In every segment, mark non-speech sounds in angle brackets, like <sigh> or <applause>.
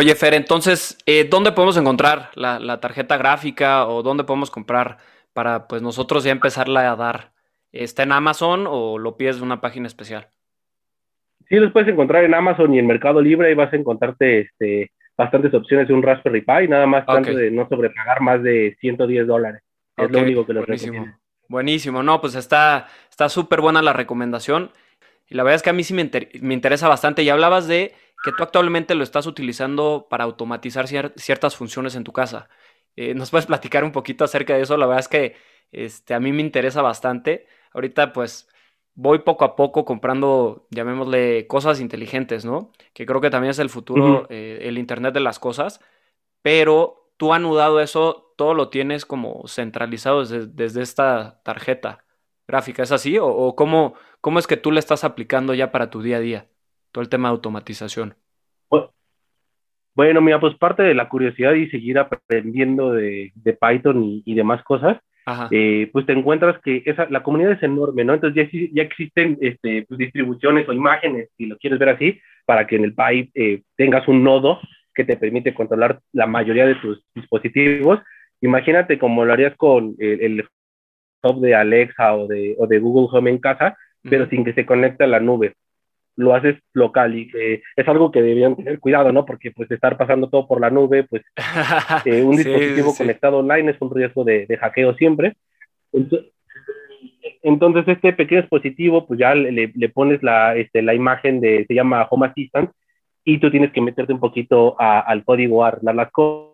Oye, Fer, entonces, eh, ¿dónde podemos encontrar la, tarjeta gráfica o dónde podemos comprar para pues nosotros ya empezarla a dar? ¿Está en Amazon o lo pides de una página especial? Sí, los puedes encontrar en Amazon y en Mercado Libre y vas a encontrarte este, bastantes opciones de un Raspberry Pi, nada más tanto de no sobrepagar más de 110 dólares. Es lo único que les Buenísimo. Buenísimo, no, pues está súper buena la recomendación. Y la verdad es que a mí sí me, interesa bastante. Y hablabas de que tú actualmente lo estás utilizando para automatizar ciertas funciones en tu casa. Eh, ¿Nos puedes platicar un poquito acerca de eso? La verdad es que este, a mí me interesa bastante. Ahorita pues voy poco a poco comprando, llamémosle, cosas inteligentes, ¿no? Que creo que también es el futuro, eh, el Internet de las cosas. Pero tú anudado eso todo lo tienes como centralizado desde, esta tarjeta gráfica. ¿Es así? ¿O, cómo, cómo, es que tú le estás aplicando ya para tu día a día? Todo el tema de automatización. Bueno, mira, pues parte de la curiosidad y seguir aprendiendo de, Python y, demás cosas, eh, pues te encuentras que esa, la comunidad es enorme, ¿no? Entonces ya, ya existen este, pues, distribuciones o imágenes, si lo quieres ver así, para que en el Py eh, tengas un nodo que te permite controlar la mayoría de tus dispositivos Imagínate como lo harías con el, el hub de Alexa o de, o de Google Home en casa, pero sin que se conecte a la nube. Lo haces local y es algo que debían tener cuidado, ¿no? Porque pues estar pasando todo por la nube, pues <laughs> eh, un dispositivo conectado online es un riesgo de, de hackeo siempre. Entonces, este pequeño dispositivo, pues ya le, le, pones la, este, la imagen de, se llama Home Assistant, y tú tienes que meterte un poquito al código a arreglar las cosas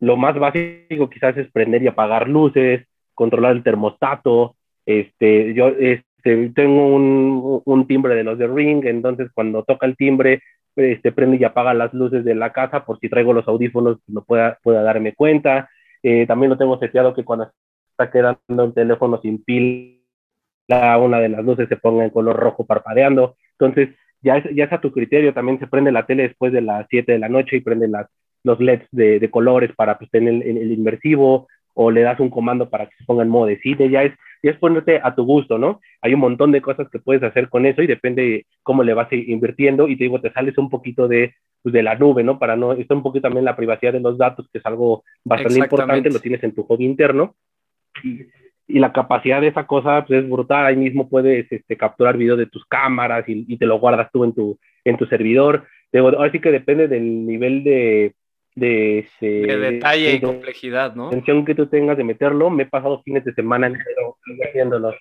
lo más básico quizás es prender y apagar luces, controlar el termostato. Este, yo este, tengo un, un, timbre de los de Ring, entonces cuando toca el timbre, este, prende y apaga las luces de la casa por si traigo los audífonos no pueda, pueda darme cuenta. Eh, también lo tengo seteado que cuando está quedando un teléfono sin pila, una de las luces se ponga en color rojo parpadeando. Entonces, ya es, ya es a tu criterio, también se prende la tele después de las 7 de la noche y prende las los LEDs de, colores para pues, tener el, inversivo o le das un comando para que se ponga en modo de cine, ya es, ya es ponerte a tu gusto, ¿no? Hay un montón de cosas que puedes hacer con eso y depende cómo le vas invirtiendo y te digo, te sales un poquito de, pues, de la nube, ¿no? Para no, está un poquito también la privacidad de los datos, que es algo bastante importante, lo tienes en tu hobby interno. Y, y la capacidad de esa cosa pues, es brutal. Ahí mismo puedes este, capturar video de tus cámaras y, y, te lo guardas tú en tu, en tu servidor. Ahora sí que depende del nivel de, de, ese, detalle y complejidad, ¿no? Atención que tú tengas de meterlo. Me he pasado fines de semana haciéndolo.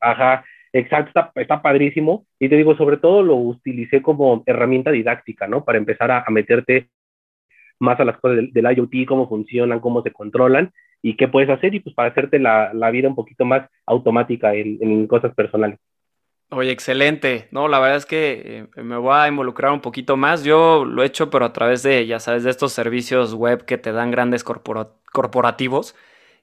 Ajá, exacto, está, padrísimo. Y te digo, sobre todo lo utilicé como herramienta didáctica, ¿no? Para empezar a, meterte más a las cosas del, IoT, cómo funcionan, cómo se controlan y qué puedes hacer y pues para hacerte la, la vida un poquito más automática en, en cosas personales. Oye, excelente. No, la verdad es que eh, me voy a involucrar un poquito más. Yo lo he hecho, pero a través de, ya sabes, de estos servicios web que te dan grandes corporativos,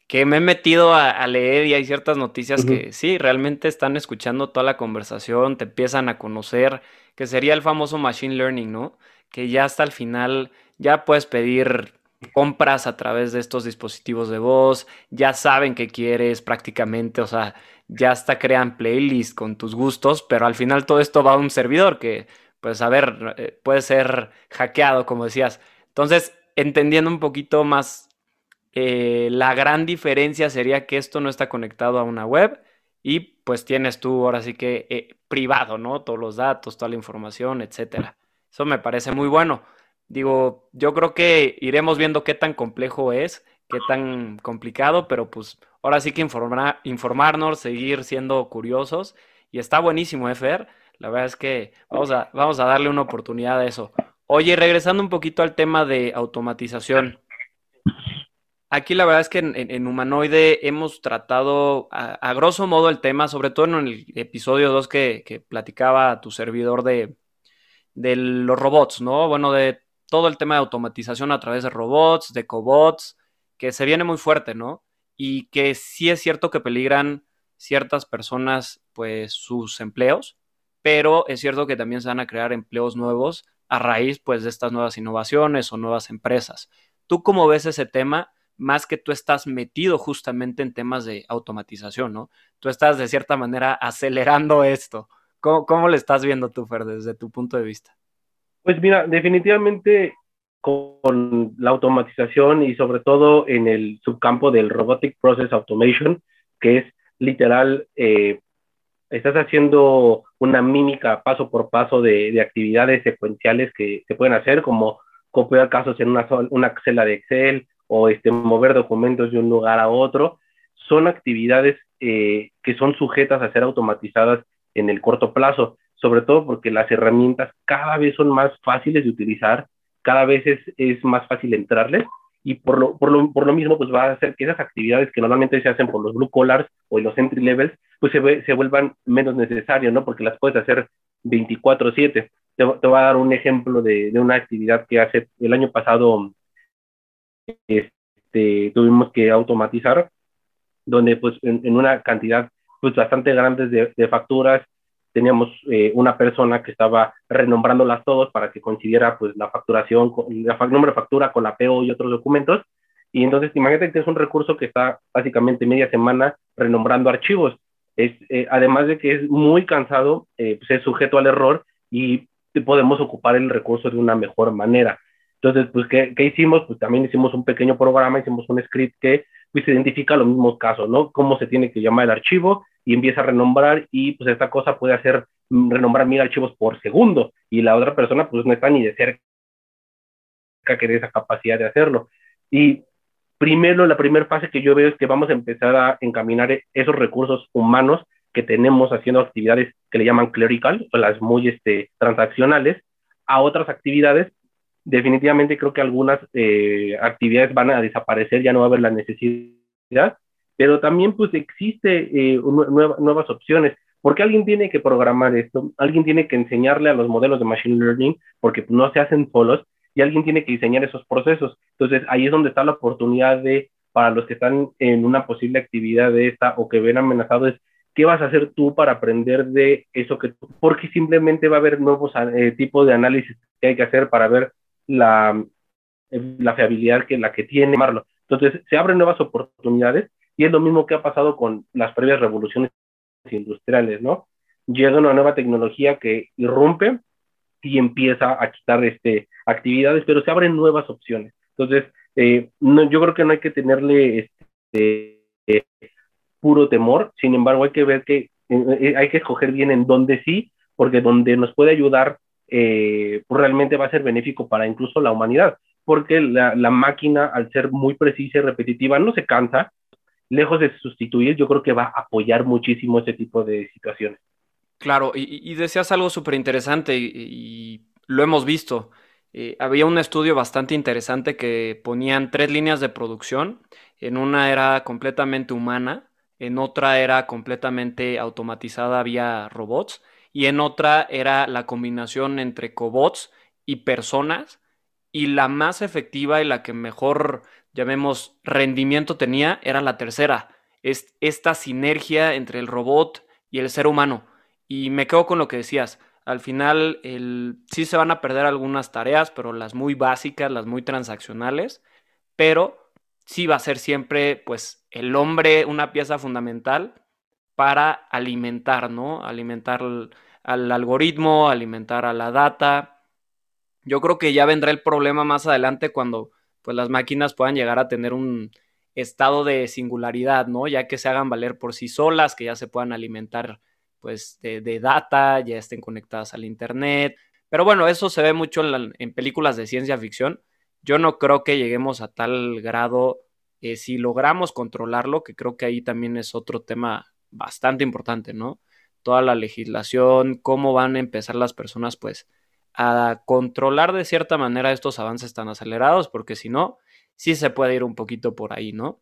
que me he metido a, leer y hay ciertas noticias que sí, realmente están escuchando toda la conversación, te empiezan a conocer, que sería el famoso machine learning, ¿no? Que ya hasta el final ya puedes pedir compras a través de estos dispositivos de voz, ya saben qué quieres prácticamente, o sea ya hasta crean playlists con tus gustos, pero al final todo esto va a un servidor que, pues, a ver, eh, puede ser hackeado, como decías. Entonces, entendiendo un poquito más, eh, la gran diferencia sería que esto no está conectado a una web y pues tienes tú ahora sí que eh, privado, ¿no? Todos los datos, toda la información, etcétera. Eso me parece muy bueno. Digo, yo creo que iremos viendo qué tan complejo es, qué tan complicado, pero pues ahora sí que informarnos, seguir siendo curiosos. Y está buenísimo, ¿eh, Fer? La verdad es que vamos a, vamos a darle una oportunidad a eso. Oye, regresando un poquito al tema de automatización. Aquí la verdad es que en, Humanoide hemos tratado a, grosso modo el tema, sobre todo en el episodio 2 que, que platicaba tu servidor de, de los robots, ¿no? Bueno, de todo el tema de automatización a través de robots, de cobots, que se viene muy fuerte, ¿no? Y que sí es cierto que peligran ciertas personas, pues, sus empleos, pero es cierto que también se van a crear empleos nuevos a raíz, pues, de estas nuevas innovaciones o nuevas empresas. ¿Tú cómo ves ese tema? Más que tú estás metido justamente en temas de automatización, ¿no? Tú estás de cierta manera acelerando esto. ¿Cómo, cómo le estás viendo tú, Fer, desde tu punto de vista? Pues mira, definitivamente con la automatización y sobre todo en el subcampo del Robotic Process Automation, que es literal, eh, estás haciendo una mímica paso por paso de, actividades secuenciales que se pueden hacer, como copiar casos en una, una celda de Excel o este, mover documentos de un lugar a otro. Son actividades eh, que son sujetas a ser automatizadas en el corto plazo sobre todo porque las herramientas cada vez son más fáciles de utilizar, cada vez es, es más fácil entrarles y por lo, por, lo, por lo, mismo pues va a hacer que esas actividades que normalmente se hacen por los blue collars o los entry levels pues se, se vuelvan menos necesarias, ¿no? Porque las puedes hacer 24/7. Te, te, voy a dar un ejemplo de, de, una actividad que hace el año pasado este, tuvimos que automatizar, donde pues en, en una cantidad pues bastante grande de, de facturas teníamos eh, una persona que estaba renombrándolas todos para que coincidiera pues la facturación, el nombre de factura con la PO y otros documentos. Y entonces imagínate que es un recurso que está básicamente media semana renombrando archivos. Es, eh, además de que es muy cansado, eh, pues es sujeto al error y podemos ocupar el recurso de una mejor manera. Entonces, pues, ¿qué, ¿qué, hicimos? Pues también hicimos un pequeño programa, hicimos un script que pues identifica los mismos casos, ¿no? Cómo se tiene que llamar el archivo y empieza a renombrar y pues esta cosa puede hacer renombrar mil archivos por segundo y la otra persona pues no está ni de cerca que de esa capacidad de hacerlo. Y primero, la primera fase que yo veo es que vamos a empezar a encaminar esos recursos humanos que tenemos haciendo actividades que le llaman clerical, o las muy este, transaccionales, a otras actividades definitivamente creo que algunas eh, actividades van a desaparecer, ya no va a haber la necesidad, pero también pues existe eh, nuevas opciones. Porque alguien tiene que programar esto, alguien tiene que enseñarle a los modelos de Machine Learning, porque no se hacen solos, y alguien tiene que diseñar esos procesos. Entonces ahí es donde está la oportunidad de, para los que están en una posible actividad de esta o que ven amenazados, ¿qué vas a hacer tú para aprender de eso que tú? Porque simplemente va a haber nuevos eh, tipos de análisis que hay que hacer para ver la, la fiabilidad que la que tiene. Entonces, se abren nuevas oportunidades y es lo mismo que ha pasado con las previas revoluciones industriales, ¿no? Llega una nueva tecnología que irrumpe y empieza a quitar este, actividades, pero se abren nuevas opciones. Entonces, eh, no, yo creo que no hay que tenerle este, puro temor, sin embargo, hay que ver que eh, hay que escoger bien en dónde sí, porque donde nos puede ayudar eh, pues realmente va a ser benéfico para incluso la humanidad, porque la, máquina, al ser muy precisa y repetitiva, no se cansa, lejos de sustituir, yo creo que va a apoyar muchísimo ese tipo de situaciones. Claro, y, decías algo súper interesante y, lo hemos visto. Eh, había un estudio bastante interesante que ponían tres líneas de producción. En una era completamente humana, en otra era completamente automatizada vía robots y en otra era la combinación entre cobots y personas y la más efectiva y la que mejor, llamemos, rendimiento tenía era la tercera, es esta sinergia entre el robot y el ser humano. Y me quedo con lo que decías, al final el, sí se van a perder algunas tareas, pero las muy básicas, las muy transaccionales, pero sí va a ser siempre pues el hombre una pieza fundamental para alimentar, ¿no? Alimentar al algoritmo, alimentar a la data. Yo creo que ya vendrá el problema más adelante cuando pues las máquinas puedan llegar a tener un estado de singularidad, ¿no? Ya que se hagan valer por sí solas, que ya se puedan alimentar pues de, data, ya estén conectadas al internet. Pero bueno, eso se ve mucho en, películas de ciencia ficción. Yo no creo que lleguemos a tal grado eh, si logramos controlarlo, que creo que ahí también es otro tema bastante importante, ¿no? toda la legislación, cómo van a empezar las personas pues a controlar de cierta manera estos avances tan acelerados, porque si no, sí se puede ir un poquito por ahí, ¿no?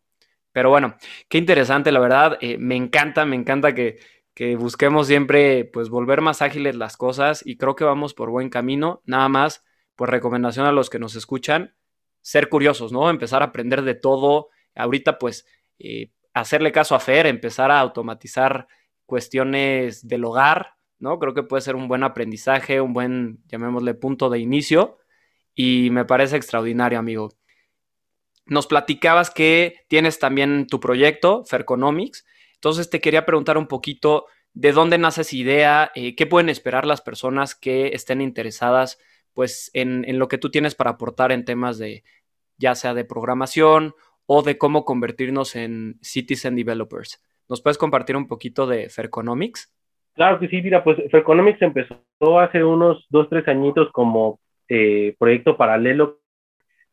Pero bueno, qué interesante, la verdad, eh, me encanta, me encanta que, que busquemos siempre, pues, volver más ágiles las cosas y creo que vamos por buen camino. Nada más, pues, recomendación a los que nos escuchan, ser curiosos, ¿no? Empezar a aprender de todo. Ahorita, pues, eh, hacerle caso a Fer, empezar a automatizar cuestiones del hogar, ¿no? Creo que puede ser un buen aprendizaje, un buen, llamémosle, punto de inicio y me parece extraordinario, amigo. Nos platicabas que tienes también tu proyecto, Ferconomics. Entonces te quería preguntar un poquito de dónde nace esa idea, eh, qué pueden esperar las personas que estén interesadas pues en, en, lo que tú tienes para aportar en temas de ya sea de programación o de cómo convertirnos en citizen developers. ¿Nos puedes compartir un poquito de Ferconomics? Claro que sí, mira, pues Ferconomics empezó hace unos dos, tres añitos como eh, proyecto paralelo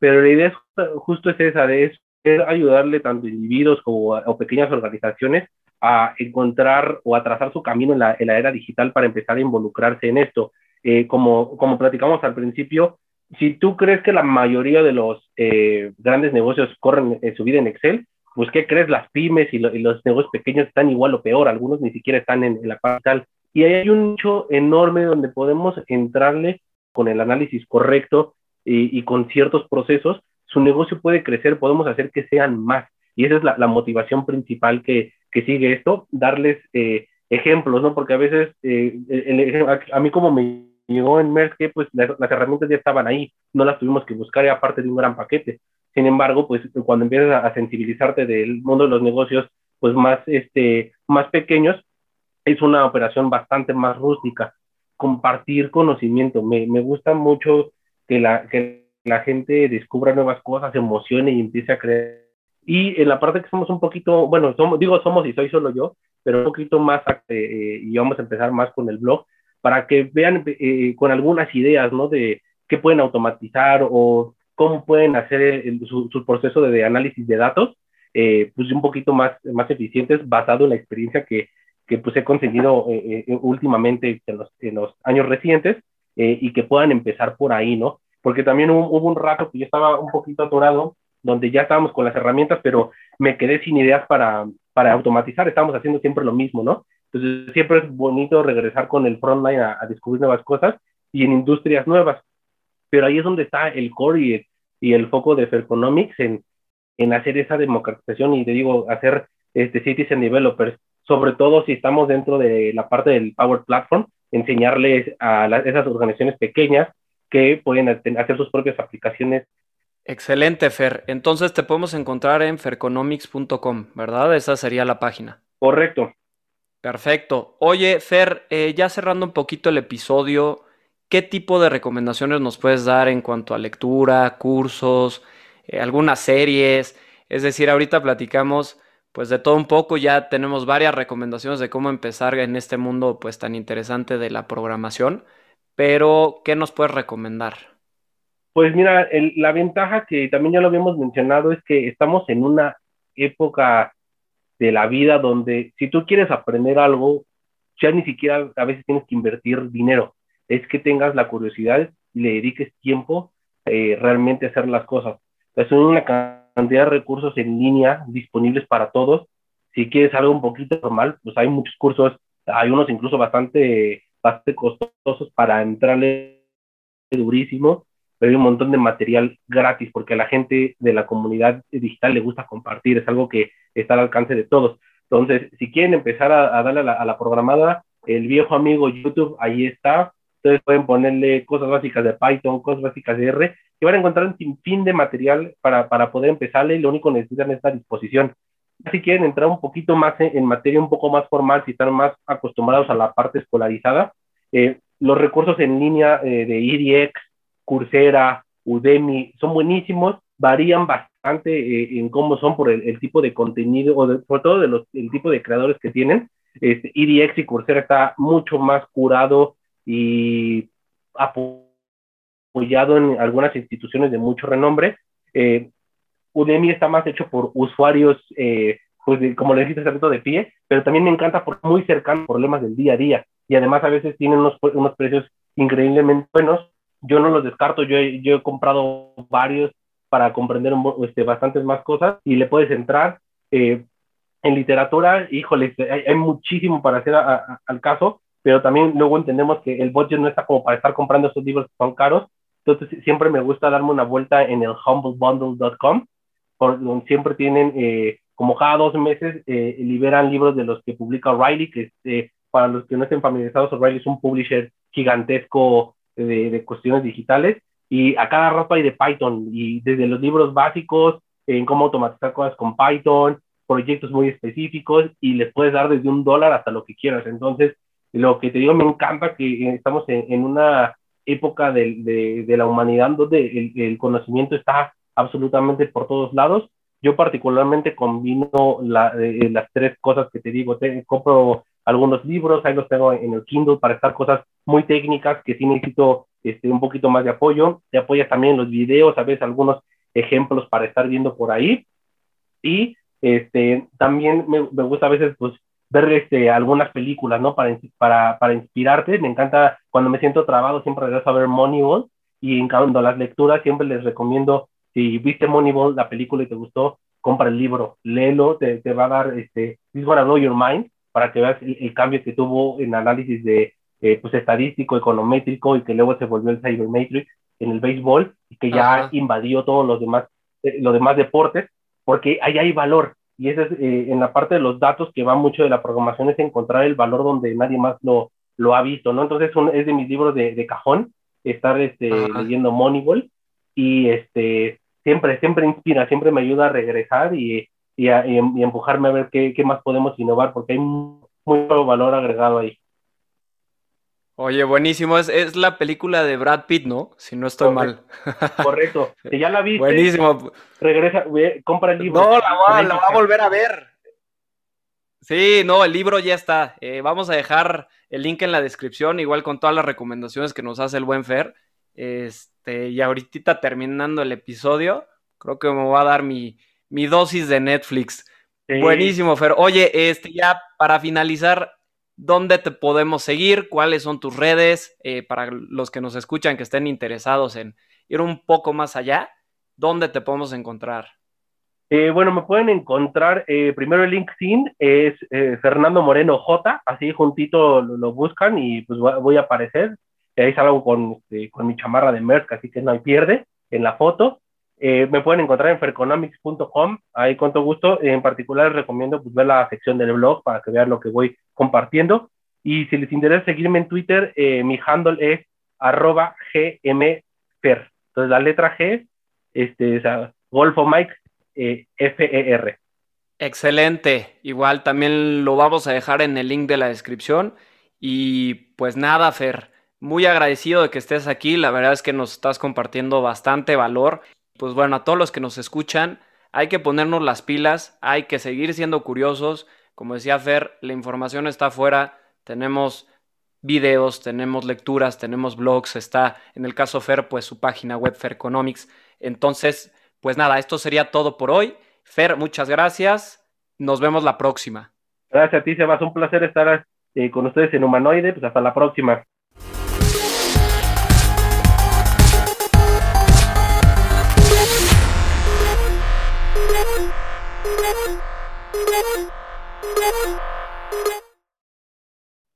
pero la idea es, justo es esa, de es, ayudarle tanto individuos como o pequeñas organizaciones a encontrar o a trazar su camino en la, en la era digital para empezar a involucrarse en esto. Eh, como, como platicamos al principio, si tú crees que la mayoría de los eh, grandes negocios corren en su vida en Excel, pues ¿qué crees? Las pymes y, los negocios pequeños están igual o peor, algunos ni siquiera están en, en la parte Y ahí hay un nicho enorme donde podemos entrarle con el análisis correcto y, con ciertos procesos, su negocio puede crecer, podemos hacer que sean más. Y esa es la, motivación principal que, sigue esto, darles eh, ejemplos, ¿no? Porque a veces, eh, a, mí como me llegó en Merck, pues las, herramientas ya estaban ahí, no las tuvimos que buscar, era parte de un gran paquete. Sin embargo, pues cuando empiezas a, sensibilizarte del mundo de los negocios, pues más, este, más pequeños, es una operación bastante más rústica. Compartir conocimiento, me, me gusta mucho que la, que la gente descubra nuevas cosas, emocione y empiece a creer. Y en la parte que somos un poquito, bueno, somos, digo somos y soy solo yo, pero un poquito más, eh, y vamos a empezar más con el blog, para que vean eh, con algunas ideas, ¿no? De qué pueden automatizar o cómo pueden hacer su, su, proceso de, análisis de datos, eh, pues un poquito más, más eficientes basado en la experiencia que, que pues he conseguido últimamente en los, en los años recientes eh, y que puedan empezar por ahí, ¿no? Porque también hubo, un rato que yo estaba un poquito atorado, donde ya estábamos con las herramientas, pero me quedé sin ideas para, para automatizar, estábamos haciendo siempre lo mismo, ¿no? Entonces siempre es bonito regresar con el frontline a, a descubrir nuevas cosas y en industrias nuevas. Pero ahí es donde está el core y, y el foco de Ferconomics en, en hacer esa democratización y te digo, hacer este, citizen developers, sobre todo si estamos dentro de la parte del Power Platform, enseñarles a esas organizaciones pequeñas que pueden hacer sus propias aplicaciones. Excelente, Fer. Entonces te podemos encontrar en ferconomics.com, ¿verdad? Esa sería la página. Correcto. Perfecto. Oye, Fer, eh, ya cerrando un poquito el episodio, ¿qué tipo de recomendaciones nos puedes dar en cuanto a lectura, cursos, eh, algunas series? Es decir, ahorita platicamos pues de todo un poco, ya tenemos varias recomendaciones de cómo empezar en este mundo pues tan interesante de la programación, pero ¿qué nos puedes recomendar? Pues mira, la ventaja que también ya lo habíamos mencionado es que estamos en una época de la vida donde si tú quieres aprender algo, ya ni siquiera a veces tienes que invertir dinero, es que tengas la curiosidad y le dediques tiempo eh, realmente a hacer las cosas. Es una cantidad de recursos en línea disponibles para todos. Si quieres algo un poquito normal, pues hay muchos cursos, hay unos incluso bastante, bastante costosos para entrarle durísimo, pero hay un montón de material gratis porque a la gente de la comunidad digital le gusta compartir, es algo que está al alcance de todos. Entonces, si quieren empezar a, darle a la, a la programada, el viejo amigo YouTube, ahí está, Ustedes pueden ponerle cosas básicas de Python, cosas básicas de R, y van a encontrar un sinfín de material para, para poder empezarle y lo único que necesitan es la disposición. Si quieren entrar un poquito más en, materia un poco más formal, si están más acostumbrados a la parte escolarizada, eh, los recursos en línea eh, de IDX, Coursera, Udemy, son buenísimos, varían bastante eh, en cómo son por el, tipo de contenido, o sobre todo de los, el tipo de creadores que tienen. Este, IDX y Coursera está mucho más curado, y apoyado en algunas instituciones de mucho renombre. Eh, Udemy está más hecho por usuarios, eh, pues como le dijiste, de pie, pero también me encanta por muy cercano problemas del día a día y además a veces tienen unos, unos precios increíblemente buenos. Yo no los descarto, yo yo he comprado varios para comprender este, bastantes más cosas y le puedes entrar. Eh, en literatura, híjole, hay, muchísimo para hacer al caso, pero también luego entendemos que el budget no está como para estar comprando esos libros que son caros. Entonces siempre me gusta darme una vuelta en el humblebundle.com, donde siempre tienen, eh, como cada dos meses, eh, liberan libros de los que publica O'Reilly, que eh, para los que no estén familiarizados, O'Reilly es un publisher gigantesco de, de, cuestiones digitales y a cada rato hay de Python y desde los libros básicos en cómo automatizar cosas con Python, proyectos muy específicos y les puedes dar desde un dólar hasta lo que quieras. Entonces, lo que te digo, me encanta que estamos en, una época de, de, la humanidad donde el, conocimiento está absolutamente por todos lados. Yo particularmente combino eh, las tres cosas que te digo. Te, compro algunos libros, ahí los tengo en el Kindle para estar cosas muy técnicas que sí necesito este, un poquito más de apoyo. Te apoyas también los videos, a veces algunos ejemplos para estar viendo por ahí. Y este, también me, me gusta a veces pues ver este, algunas películas, ¿no? Para, para, para inspirarte. Me encanta cuando me siento trabado, siempre regreso a ver Moneyball y en cuando las lecturas siempre les recomiendo, si viste Moneyball, la película y te gustó, compra el libro, léelo, te, te va a dar, este, This Gonna Blow Your Mind, para que veas el, cambio que tuvo en análisis de, eh, pues, estadístico, econométrico y que luego se volvió el Cybermatrix en el béisbol y que ya invadió todos los demás, eh, los demás deportes porque ahí hay valor. Y eso es eh, en la parte de los datos que va mucho de la programación, es encontrar el valor donde nadie más lo, lo ha visto, ¿no? Entonces es de mis libros de, de cajón, estar este, leyendo Moneyball y este, siempre, siempre inspira, siempre me ayuda a regresar y, y, a, y, empujarme a ver qué, qué, más podemos innovar, porque hay mucho valor agregado ahí. Oye, buenísimo. Es, es, la película de Brad Pitt, ¿no? Si no estoy mal. Correcto. <laughs> Si ya la viste. Buenísimo. Regresa, compra el libro. No, la va, la va a volver a ver. Sí, no, el libro ya está. Eh, vamos a dejar el link en la descripción, igual con todas las recomendaciones que nos hace el buen Fer. Este, y ahorita terminando el episodio, creo que me va a dar mi, mi dosis de Netflix. Buenísimo, Fer. Oye, este, ya para finalizar, dónde te podemos seguir, cuáles son tus redes, eh, para los que nos escuchan que estén interesados en ir un poco más allá, dónde te podemos encontrar. Eh, bueno, me pueden encontrar, eh, primero el LinkedIn es Fernando Moreno J, así juntito lo, buscan y pues voy a aparecer. Ahí salgo con, este, con mi chamarra de Merck, así que no hay pierde en la foto. Eh, me pueden encontrar en ferconomics.com, ahí con todo gusto. En particular recomiendo pues, ver la sección del blog para que vean lo que voy compartiendo. Y si les interesa seguirme en Twitter, eh, mi handle es arroba gmfer. Entonces la letra G, este, Golfo Mike, eh, F-E-R. Excelente. Igual también lo vamos a dejar en el link de la descripción. Y pues nada, Fer, muy agradecido de que estés aquí. La verdad es que nos estás compartiendo bastante valor pues bueno, a todos los que nos escuchan, hay que ponernos las pilas, hay que seguir siendo curiosos. Como decía Fer, la información está afuera, tenemos videos, tenemos lecturas, tenemos blogs, está en el caso Fer, pues su página web Fer Economics. Entonces, pues nada, esto sería todo por hoy. Fer, muchas gracias. Nos vemos la próxima. Gracias a ti, Sebas. Un placer estar eh, con ustedes en Humanoide. Pues hasta la próxima.